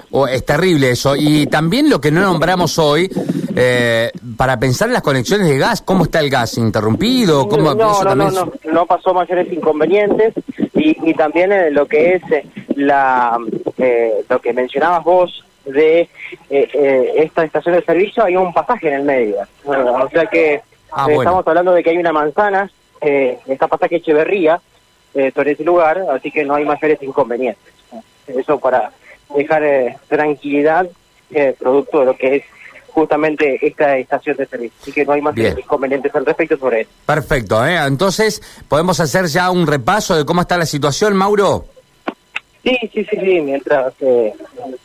metros. Oh, es terrible eso. Y también lo que no nombramos hoy, eh, para pensar en las conexiones de gas, ¿cómo está el gas? ¿Interrumpido? ¿Cómo, no, eso no, no, también no, no pasó mayores inconvenientes y, y también eh, lo que es eh, la eh, lo que mencionabas vos de eh, esta estación de servicio hay un pasaje en el medio o sea que Ah, bueno. estamos hablando de que hay una manzana está pasaje Echeverría sobre ese lugar así que no hay mayores inconvenientes eso para dejar eh, tranquilidad eh, producto de lo que es justamente esta estación de servicio así que no hay Bien. inconvenientes al respecto sobre eso Perfecto, ¿eh? Entonces, ¿podemos hacer ya un repaso de cómo está la situación, Mauro? Sí, sí, sí, sí, mientras eh,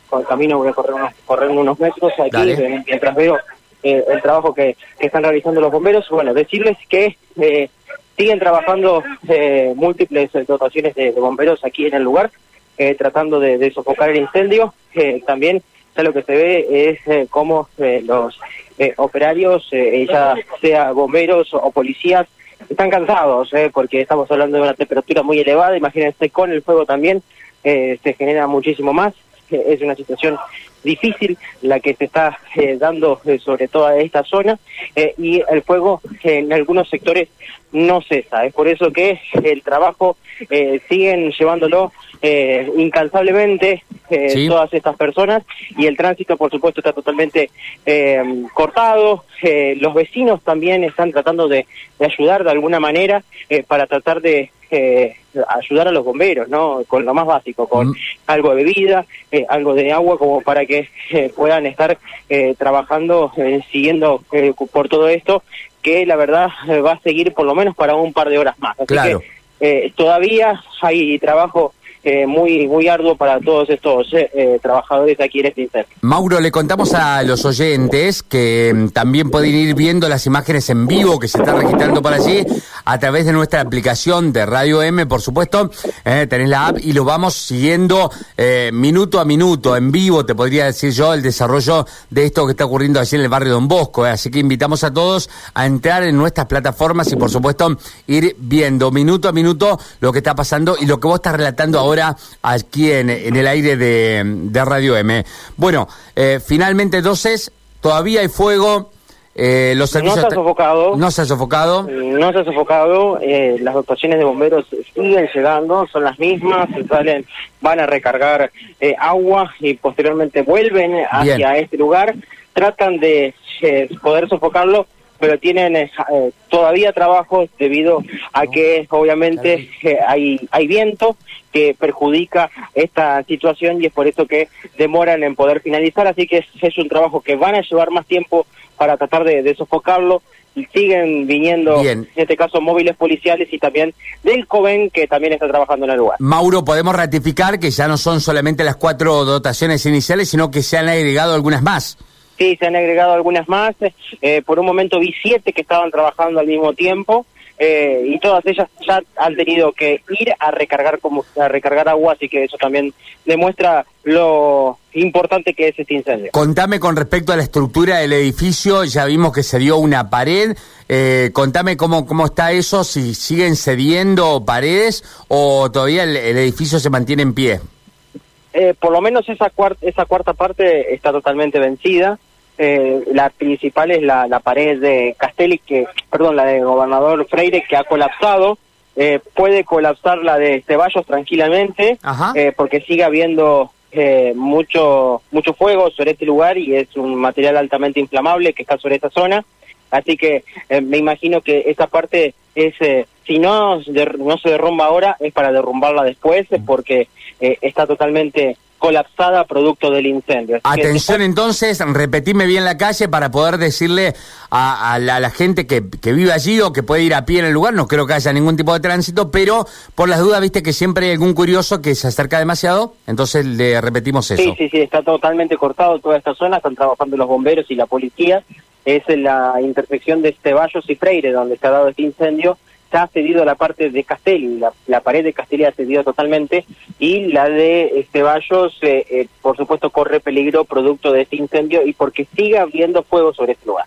con camino voy a correr unos, correr unos metros aquí, eh, mientras veo eh, el trabajo que, que están realizando los bomberos, bueno, decirles que eh, siguen trabajando eh, múltiples dotaciones de, de bomberos aquí en el lugar, eh, tratando de, de sofocar el incendio, eh, también ya lo que se ve es eh, cómo eh, los eh, operarios, eh, ya sea bomberos o policías, están cansados, porque estamos hablando de una temperatura muy elevada, imagínense con el fuego también, se genera muchísimo más. Es una situación difícil la que se está eh, dando eh, sobre toda esta zona eh, y el fuego en algunos sectores no cesa. Es por eso que el trabajo eh, siguen llevándolo eh, incansablemente Sí. todas estas personas y el tránsito por supuesto está totalmente eh, cortado. Eh, los vecinos también están tratando de, de ayudar de alguna manera eh, para tratar de eh, ayudar a los bomberos, ¿no? Con lo más básico, con Mm. algo de bebida, eh, algo de agua, como para que eh, puedan estar eh, trabajando, eh, siguiendo eh, por todo esto, que la verdad va a seguir por lo menos para un par de horas más. Así Claro. que eh, todavía hay trabajo eh, muy muy arduo para todos estos eh, eh, trabajadores aquí en este incendio. Mauro, le contamos a los oyentes que mm, también pueden ir viendo las imágenes en vivo que se están registrando por allí a través de nuestra aplicación de Radio M, por supuesto. Eh, tenés la app y lo vamos siguiendo eh, minuto a minuto, en vivo, te podría decir yo, el desarrollo de esto que está ocurriendo allí en el barrio Don Bosco. eh. Así que invitamos a todos a entrar en nuestras plataformas y, por supuesto, ir viendo minuto a minuto lo que está pasando y lo que vos estás relatando ahora aquí en, el aire de, de Radio M. Bueno, eh, finalmente entonces, todavía hay fuego. Eh, los No se ha sofocado. No se ha sofocado. No se ha sofocado, eh, las dotaciones de bomberos siguen llegando, son las mismas, se salen, van a recargar eh, agua y posteriormente vuelven hacia Bien. este lugar, tratan de eh, poder sofocarlo, pero tienen eh, eh, todavía trabajo debido a que obviamente eh, hay, hay viento que perjudica esta situación y es por eso que demoran en poder finalizar, así que es, es un trabajo que van a llevar más tiempo para tratar de, de sofocarlo y siguen viniendo, Bien. en este caso, móviles policiales y también del COVEN que también está trabajando en el lugar. Mauro, podemos ratificar que ya no son solamente las cuatro dotaciones iniciales, sino que se han agregado algunas más. Sí, se han agregado algunas más. eh, por un momento vi siete que estaban trabajando al mismo tiempo eh, y todas ellas ya han tenido que ir a recargar como a recargar agua, así que eso también demuestra lo importante que es este incendio. Contame con respecto a la estructura del edificio, ya vimos que se dio una pared, eh, contame cómo, cómo está eso, si siguen cediendo paredes o todavía el, el edificio se mantiene en pie. Eh, por lo menos esa cuarta, esa cuarta parte está totalmente vencida. Eh, la principal es la, la pared de Castelli, que, perdón, la de Gobernador Freire, que ha colapsado. Eh, puede colapsar la de Ceballos tranquilamente, eh, porque sigue habiendo eh, mucho, mucho fuego sobre este lugar y es un material altamente inflamable que está sobre esta zona. Así que eh, me imagino que esa parte es, eh, si no, no se derrumba ahora, es para derrumbarla después, eh, porque eh, está totalmente colapsada producto del incendio. Así que Atención entonces, repetime bien la calle para poder decirle a, a la, a la gente que, que vive allí o que puede ir a pie en el lugar, no creo que haya ningún tipo de tránsito, pero por las dudas, viste que siempre hay algún curioso que se acerca demasiado, entonces le repetimos eso. Sí, sí, sí, está totalmente cortado toda esta zona, están trabajando los bomberos y la policía. Es la intersección de Ceballos y Freire donde se ha dado este incendio. Se ha cedido la parte de Castelli, la, la pared de Castelli ha cedido totalmente y la de Ceballos, eh, eh, por supuesto, corre peligro producto de este incendio y porque sigue habiendo fuego sobre este lugar.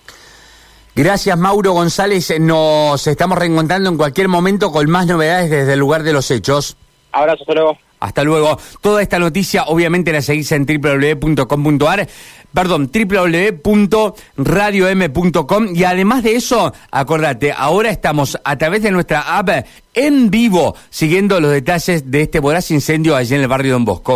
Gracias Mauro González, nos estamos reencontrando en cualquier momento con más novedades desde el lugar de los hechos. Abrazo, hasta luego. Hasta luego. Toda esta noticia obviamente la seguís en www.com.ar perdón, www.radiom.com y además de eso, acordate, ahora estamos a través de nuestra app en vivo siguiendo los detalles de este voraz incendio allí en el barrio Don Bosco.